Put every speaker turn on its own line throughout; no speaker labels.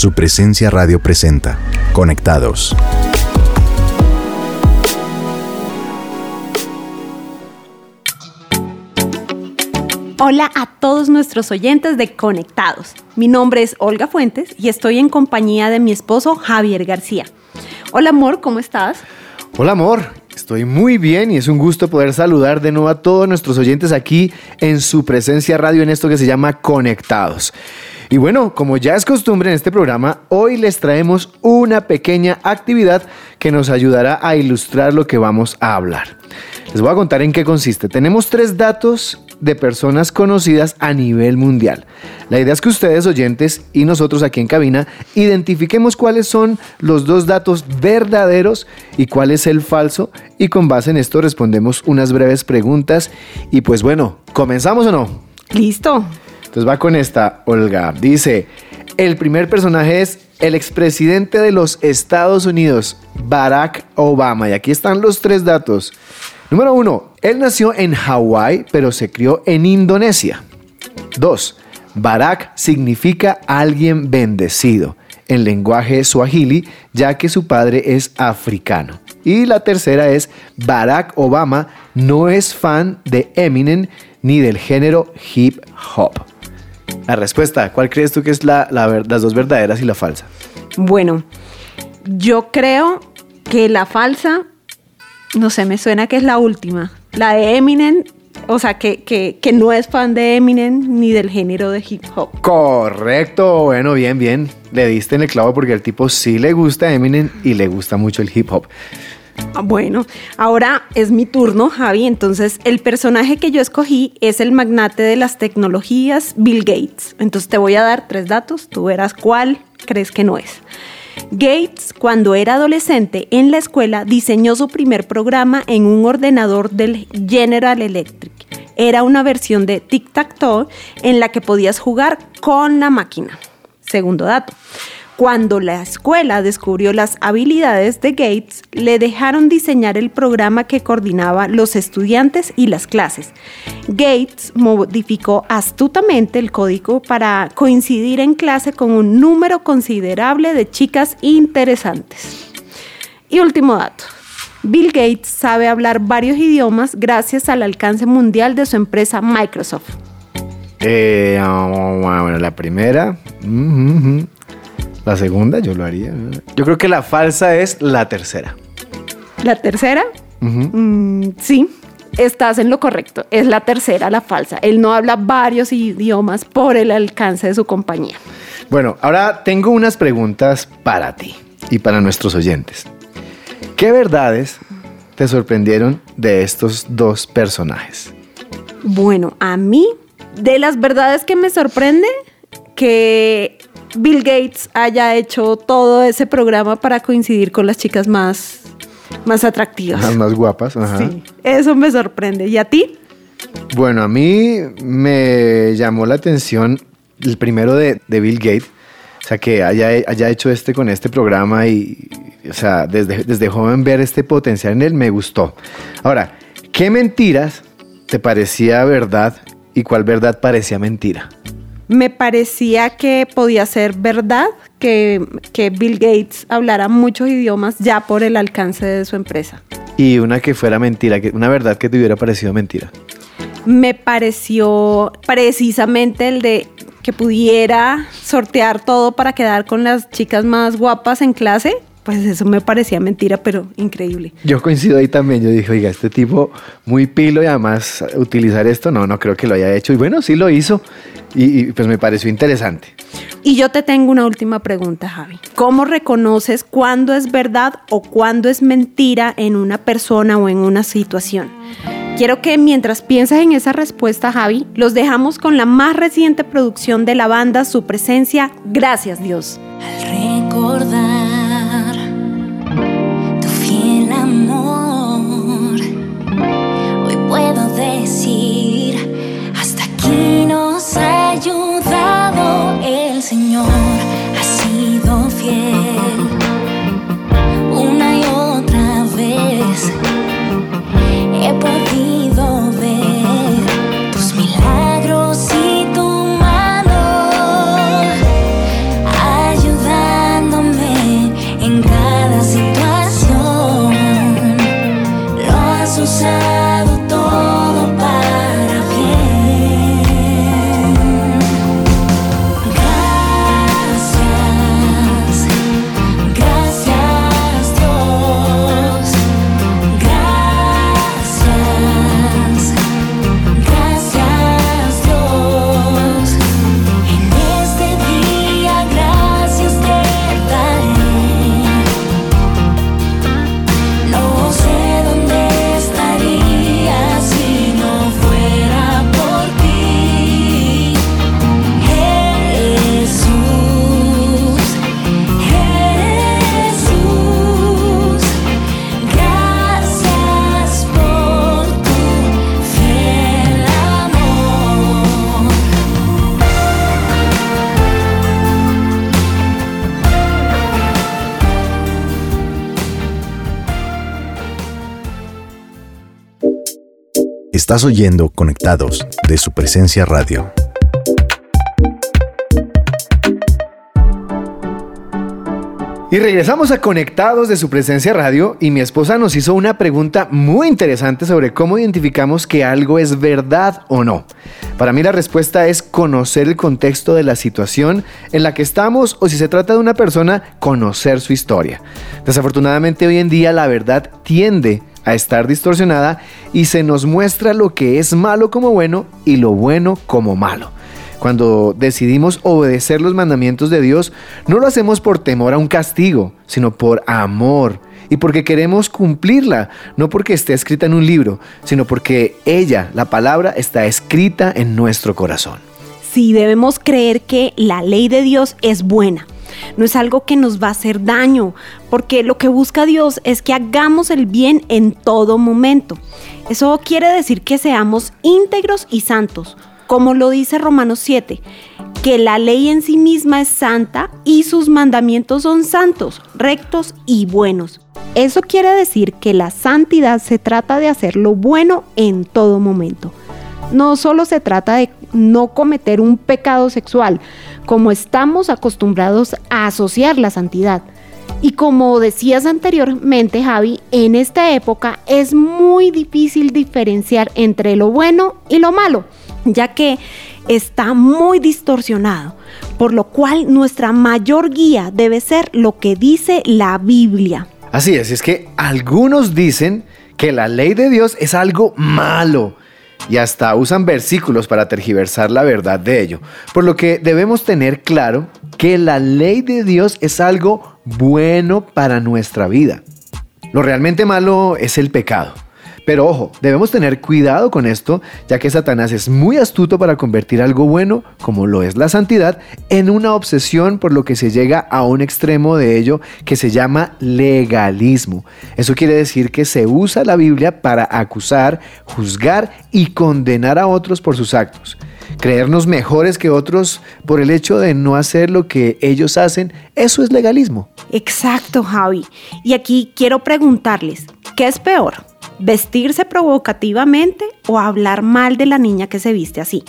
Su presencia radio presenta. Conectados.
Hola a todos nuestros oyentes de Conectados. Mi nombre es Olga Fuentes y estoy en compañía de mi esposo Javier García. Hola amor, ¿cómo estás?
Hola amor, estoy muy bien y es un gusto poder saludar de nuevo a todos nuestros oyentes aquí en su presencia radio en esto que se llama Conectados. Y bueno, como ya es costumbre en este programa, hoy les traemos una pequeña actividad que nos ayudará a ilustrar lo que vamos a hablar. Les voy a contar en qué consiste. Tenemos tres datos de personas conocidas a nivel mundial. La idea es que ustedes oyentes y nosotros aquí en cabina identifiquemos cuáles son los dos datos verdaderos y cuál es el falso y con base en esto respondemos unas breves preguntas y pues bueno, ¿comenzamos o no?
Listo.
Entonces va con esta, Olga. Dice, el primer personaje es el expresidente de los Estados Unidos, Barack Obama. Y aquí están los tres datos. Número uno, él nació en Hawái, pero se crió en Indonesia. Dos, Barack significa alguien bendecido en lenguaje swahili, ya que su padre es africano. Y la tercera es, Barack Obama no es fan de Eminem ni del género hip hop. La respuesta, ¿cuál crees tú que es la, las dos verdaderas y la falsa?
Bueno, yo creo que la falsa, no sé, me suena que es la última. La de Eminem, o sea, que, que, no es fan de Eminem ni del género de hip hop.
Correcto, bueno, bien, bien. Le diste en el clavo porque al tipo sí le gusta Eminem y le gusta mucho el hip hop.
Ah, bueno, ahora es mi turno, Javi. Entonces, el personaje que yo escogí es el magnate de las tecnologías, Bill Gates. Entonces, te voy a dar tres datos, tú verás cuál crees que no es. Gates, cuando era adolescente en la escuela, diseñó su primer programa en un ordenador del General Electric. Era una versión de Tic-Tac-Toe en la que podías jugar con la máquina. Segundo dato. Cuando la escuela descubrió las habilidades de Gates, le dejaron diseñar el programa que coordinaba los estudiantes y las clases. Gates modificó astutamente el código para coincidir en clase con un número considerable de chicas interesantes. Y último dato. Bill Gates sabe hablar varios idiomas gracias al alcance mundial de su empresa Microsoft.
Eh, la primera. La segunda yo lo haría. Yo creo que la falsa es la tercera.
¿La tercera? Mm, sí, estás en lo correcto. Es la tercera, la falsa. Él no habla varios idiomas por el alcance de su compañía.
Bueno, ahora tengo unas preguntas para ti y para nuestros oyentes. ¿Qué verdades te sorprendieron de estos dos personajes?
Bueno, a mí, de las verdades que me sorprende, que Bill Gates haya hecho todo ese programa para coincidir con las chicas más, más atractivas.
Las más guapas, ajá.
Sí, eso me sorprende. ¿Y a ti?
Bueno, a mí me llamó la atención el primero de, Bill Gates, o sea, que haya, haya, hecho este con este programa y, o sea, desde, desde joven ver este potencial en él me gustó. Ahora, ¿qué mentiras te parecía verdad y cuál verdad parecía mentira?
Me parecía que podía ser verdad que, Bill Gates hablara muchos idiomas ya por el alcance de su empresa.
Y una que fuera mentira, una verdad que te hubiera parecido mentira.
Me pareció precisamente el de que pudiera sortear todo para quedar con las chicas más guapas en clase. Pues eso me parecía mentira, pero increíble.
Yo coincido ahí también. Yo dije, oiga, este tipo muy pilo y además utilizar esto, no, no creo que lo haya hecho. Y bueno, sí lo hizo. Y, pues me pareció interesante.
Y yo te tengo una última pregunta, Javi. ¿Cómo reconoces cuándo es verdad o cuándo es mentira en una persona o en una situación? Quiero que mientras piensas en esa respuesta, Javi, los dejamos con la más reciente producción de la banda, su presencia, Gracias Dios.
Al recordar
Estás oyendo Conectados de su presencia radio.
Y regresamos a Conectados de su presencia radio y mi esposa nos hizo una pregunta muy interesante sobre cómo identificamos que algo es verdad o no. Para mí la respuesta es conocer el contexto de la situación en la que estamos o si se trata de una persona, conocer su historia. Desafortunadamente hoy en día la verdad tiende a estar distorsionada y se nos muestra lo que es malo como bueno y lo bueno como malo. Cuando decidimos obedecer los mandamientos de Dios, no lo hacemos por temor a un castigo, sino por amor y porque queremos cumplirla, no porque esté escrita en un libro, sino porque ella, la palabra, está escrita en nuestro corazón.
Sí, debemos creer que la ley de Dios es buena. No es algo que nos va a hacer daño, porque lo que busca Dios es que hagamos el bien en todo momento. Eso quiere decir que seamos íntegros y santos, como lo dice Romanos 7, que la ley en sí misma es santa y sus mandamientos son santos, rectos y buenos. Eso quiere decir que la santidad se trata de hacer lo bueno en todo momento. No solo se trata de no cometer un pecado sexual, como estamos acostumbrados a asociar la santidad. Y como decías anteriormente, Javi, en esta época es muy difícil diferenciar entre lo bueno y lo malo ya que está muy distorsionado, por lo cual nuestra mayor guía debe ser lo que dice la Biblia.
Así es, es que algunos dicen que la ley de Dios es algo malo y hasta usan versículos para tergiversar la verdad de ello, por lo que debemos tener claro que la ley de Dios es algo bueno para nuestra vida. Lo realmente malo es el pecado. Pero ojo, debemos tener cuidado con esto, ya que Satanás es muy astuto para convertir algo bueno, como lo es la santidad, en una obsesión por lo que se llega a un extremo de ello que se llama legalismo. Eso quiere decir que se usa la Biblia para acusar, juzgar y condenar a otros por sus actos. Creernos mejores que otros por el hecho de no hacer lo que ellos hacen, eso es legalismo.
Exacto, Javi. Y aquí quiero preguntarles, ¿qué es peor? Vestirse provocativamente o hablar mal de la niña que se viste así,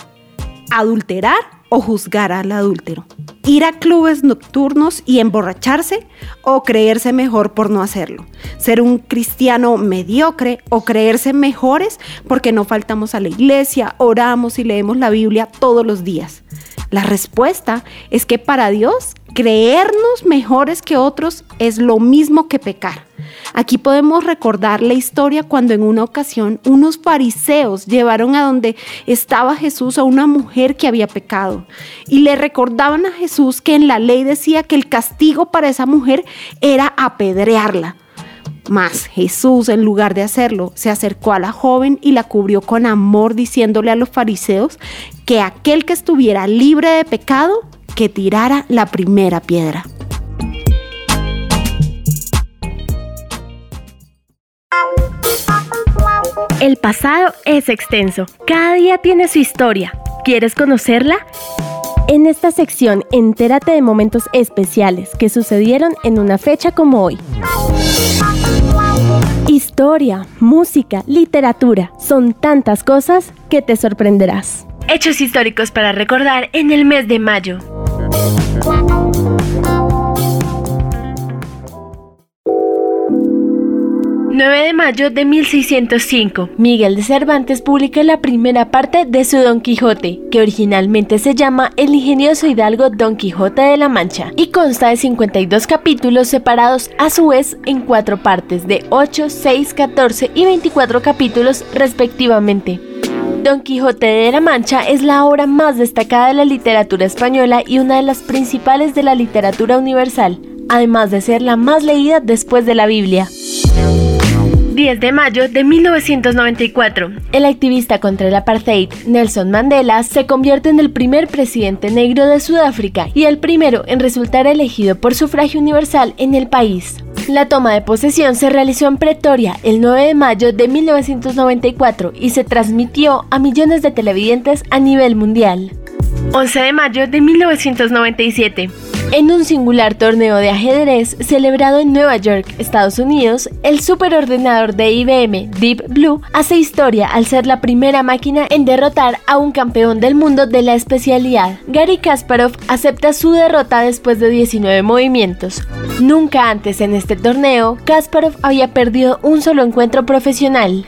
adulterar o juzgar al adúltero, ir a clubes nocturnos y emborracharse o creerse mejor por no hacerlo, ser un cristiano mediocre o creerse mejores porque no faltamos a la iglesia, oramos y leemos la Biblia todos los días. La respuesta es que para Dios creernos mejores que otros es lo mismo que pecar. Aquí podemos recordar la historia cuando en una ocasión unos fariseos llevaron a donde estaba Jesús a una mujer que había pecado y le recordaban a Jesús que en la ley decía que el castigo para esa mujer era apedrearla. Mas Jesús, en lugar de hacerlo, se acercó a la joven y la cubrió con amor, diciéndole a los fariseos que aquel que estuviera libre de pecado, que tirara la primera piedra.
El pasado es extenso, cada día tiene su historia. ¿Quieres conocerla? En esta sección, entérate de momentos especiales que sucedieron en una fecha como hoy. Historia, música, literatura, son tantas cosas que te sorprenderás. Hechos históricos para recordar en el mes de mayo. 9 de mayo de 1605, Miguel de Cervantes publica la primera parte de su Don Quijote, que originalmente se llama El ingenioso hidalgo Don Quijote de la Mancha, y consta de 52 capítulos separados a su vez en cuatro partes de 8, 6, 14 y 24 capítulos respectivamente. Don Quijote de la Mancha es la obra más destacada de la literatura española y una de las principales de la literatura universal, además de ser la más leída después de la Biblia. 10 de mayo de 1994, el activista contra el apartheid Nelson Mandela se convierte en el primer presidente negro de Sudáfrica y el primero en resultar elegido por sufragio universal en el país. La toma de posesión se realizó en Pretoria el 9 de mayo de 1994 y se transmitió a millones de televidentes a nivel mundial. 11 de mayo de 1997. En un singular torneo de ajedrez celebrado en Nueva York, Estados Unidos, el superordenador de IBM, Deep Blue, hace historia al ser la primera máquina en derrotar a un campeón del mundo de la especialidad. Gary Kasparov acepta su derrota después de 19 movimientos. Nunca antes en este torneo, Kasparov había perdido un solo encuentro profesional.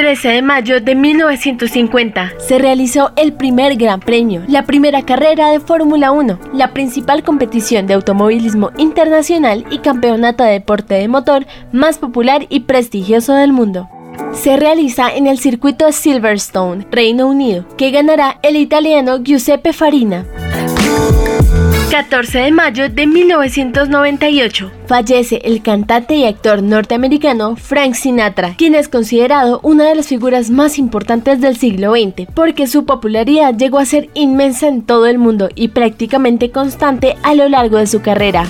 13 de mayo de 1950 se realizó el primer Gran Premio, la primera carrera de Fórmula 1, la principal competición de automovilismo internacional y campeonato de deporte de motor más popular y prestigioso del mundo. Se realiza en el circuito Silverstone, Reino Unido, que ganará el italiano Giuseppe Farina. 14 de mayo de 1998 fallece el cantante y actor norteamericano Frank Sinatra, quien es considerado una de las figuras más importantes del siglo XX, porque su popularidad llegó a ser inmensa en todo el mundo y prácticamente constante a lo largo de su carrera.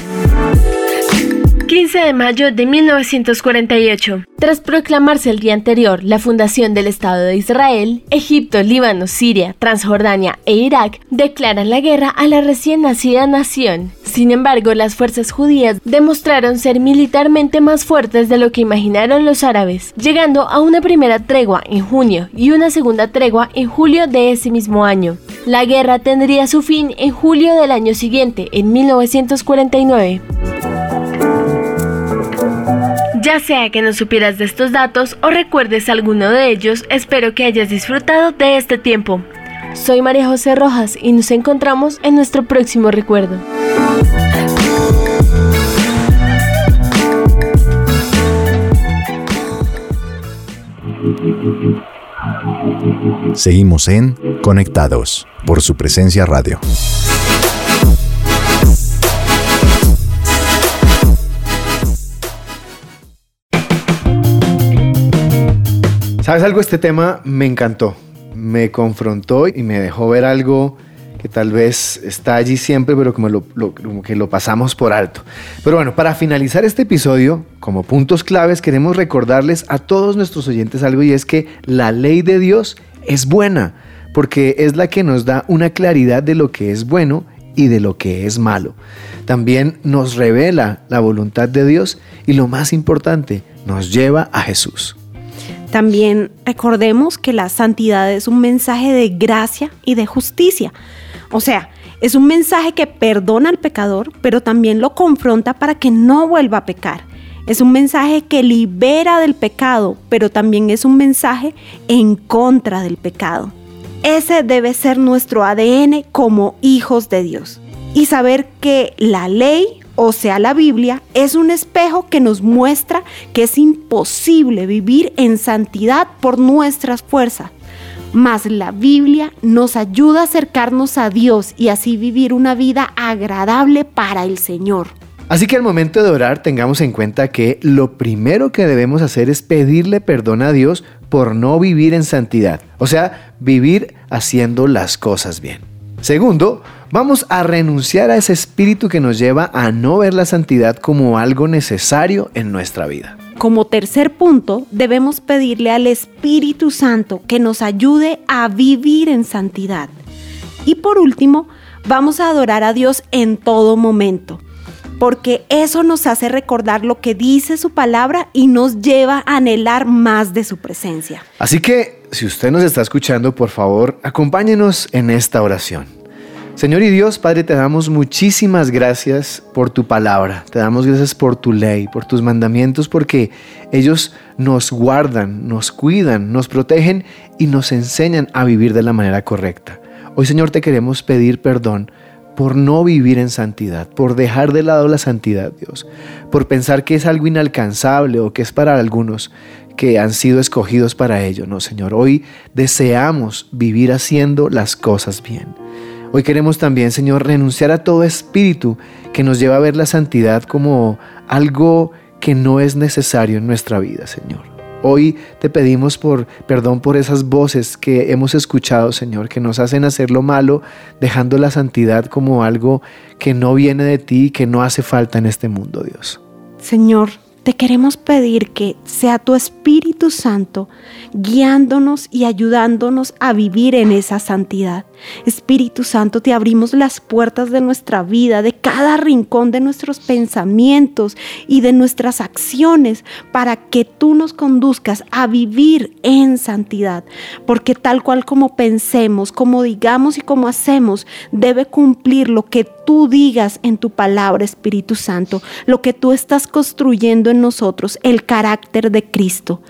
15 de mayo de 1948. Tras proclamarse el día anterior la fundación del Estado de Israel, Egipto, Líbano, Siria, Transjordania e Irak declaran la guerra a la recién nacida nación. Sin embargo, las fuerzas judías demostraron ser militarmente más fuertes de lo que imaginaron los árabes, llegando a una primera tregua en junio y una segunda tregua en julio de ese mismo año. La guerra tendría su fin en julio del año siguiente, en 1949. Ya sea que no supieras de estos datos o recuerdes alguno de ellos, espero que hayas disfrutado de este tiempo. Soy María José Rojas y nos encontramos en nuestro próximo recuerdo.
Seguimos en Conectados por su presencia radio.
¿Sabes algo? Este tema me encantó. Me confrontó y me dejó ver algo que tal vez está allí siempre, pero como, lo, como que lo pasamos por alto. Pero bueno, para finalizar este episodio, como puntos claves, queremos recordarles a todos nuestros oyentes algo y es que la ley de Dios es buena, porque es la que nos da una claridad de lo que es bueno y de lo que es malo. También nos revela la voluntad de Dios y lo más importante, nos lleva a Jesús.
También recordemos que la santidad es un mensaje de gracia y de justicia. O sea, es un mensaje que perdona al pecador, pero también lo confronta para que no vuelva a pecar. Es un mensaje que libera del pecado, pero también es un mensaje en contra del pecado. Ese debe ser nuestro ADN como hijos de Dios. Y saber que la ley o sea la Biblia, es un espejo que nos muestra que es imposible vivir en santidad por nuestras fuerzas. Mas la Biblia nos ayuda a acercarnos a Dios y así vivir una vida agradable para el Señor.
Así que al momento de orar tengamos en cuenta que lo primero que debemos hacer es pedirle perdón a Dios por no vivir en santidad, o sea, vivir haciendo las cosas bien. Segundo, vamos a renunciar a ese espíritu que nos lleva a no ver la santidad como algo necesario en nuestra vida.
Como tercer punto, debemos pedirle al Espíritu Santo que nos ayude a vivir en santidad. Y por último, vamos a adorar a Dios en todo momento, porque eso nos hace recordar lo que dice su palabra y nos lleva a anhelar más de su presencia.
Así que, si usted nos está escuchando, por favor, acompáñenos en esta oración. Señor y Dios, Padre, te damos muchísimas gracias por tu palabra, te damos gracias por tu ley, por tus mandamientos, porque ellos nos guardan, nos cuidan, nos protegen y nos enseñan a vivir de la manera correcta. Hoy, Señor, te queremos pedir perdón por no vivir en santidad, por dejar de lado la santidad, Dios, por pensar que es algo inalcanzable o que es para algunos que han sido escogidos para ello. No, Señor, hoy deseamos vivir haciendo las cosas bien. Hoy queremos también, Señor, renunciar a todo espíritu que nos lleva a ver la santidad como algo que no es necesario en nuestra vida, Señor. Hoy te pedimos por perdón por esas voces que hemos escuchado, Señor, que nos hacen hacer lo malo, dejando la santidad como algo que no viene de ti y que no hace falta en este mundo, Dios.
Señor, te queremos pedir que sea tu Espíritu Santo guiándonos y ayudándonos a vivir en esa santidad. Espíritu Santo, te abrimos las puertas de nuestra vida, de cada rincón de nuestros pensamientos y de nuestras acciones para que tú nos conduzcas a vivir en santidad. Porque tal cual como pensemos, como digamos y como hacemos, debe cumplir lo que tú digas en tu palabra, Espíritu Santo, lo que tú estás construyendo en nosotros, el carácter de Cristo.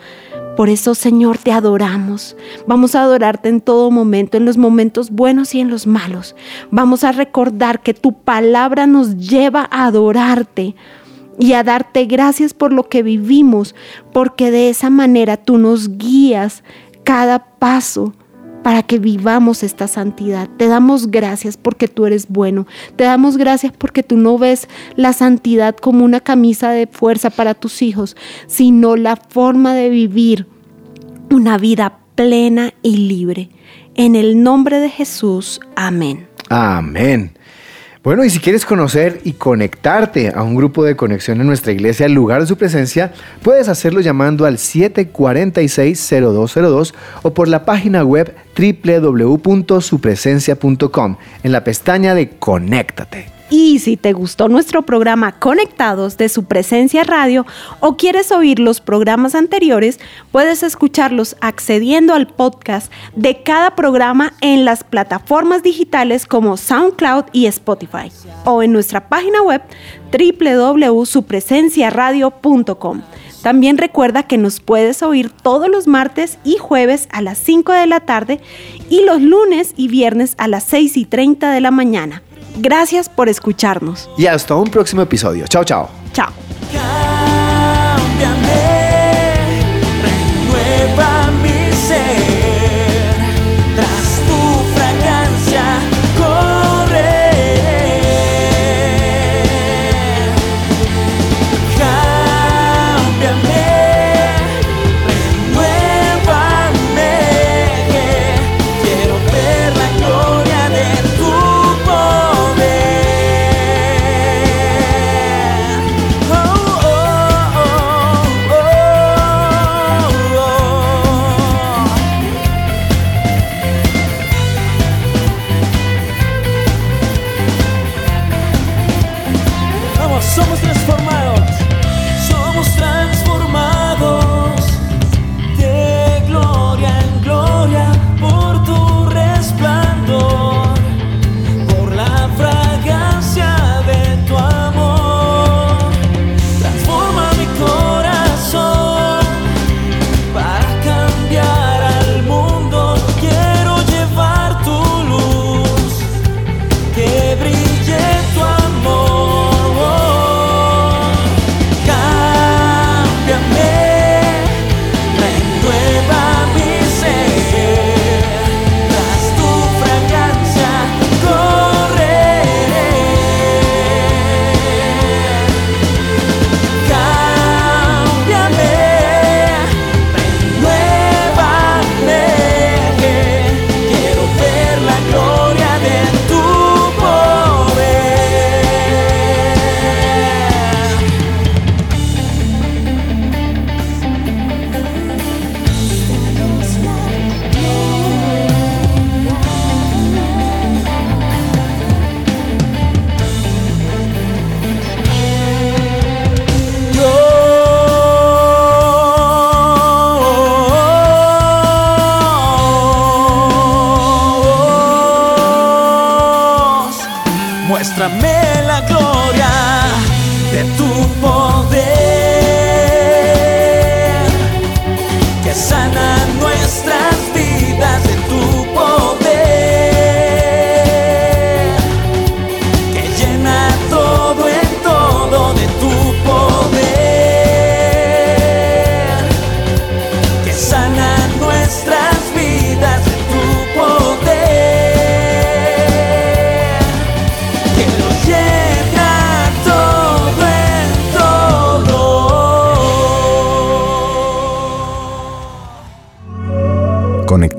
Por eso, Señor, te adoramos. Vamos a adorarte en todo momento, en los momentos buenos y en los malos. Vamos a recordar que tu palabra nos lleva a adorarte y a darte gracias por lo que vivimos, porque de esa manera tú nos guías cada paso para que vivamos esta santidad. Te damos gracias porque tú eres bueno. Te damos gracias porque tú no ves la santidad como una camisa de fuerza para tus hijos, sino la forma de vivir una vida plena y libre. En el nombre de Jesús, amén.
Amén. Bueno, y si quieres conocer y conectarte a un grupo de conexión en nuestra iglesia, el lugar de su presencia, puedes hacerlo llamando al 746-0202 o por la página web www.supresencia.com en la pestaña de Conéctate.
Y si te gustó nuestro programa Conectados de su presencia radio o quieres oír los programas anteriores, puedes escucharlos accediendo al podcast de cada programa en las plataformas digitales como SoundCloud y Spotify o en nuestra página web www.supresenciaradio.com. También recuerda que nos puedes oír todos los martes y jueves a las 5 de la tarde y los lunes y viernes a las 6 y 30 de la mañana. Gracias por escucharnos.
Y hasta un próximo episodio. Chao, chao.
Chao.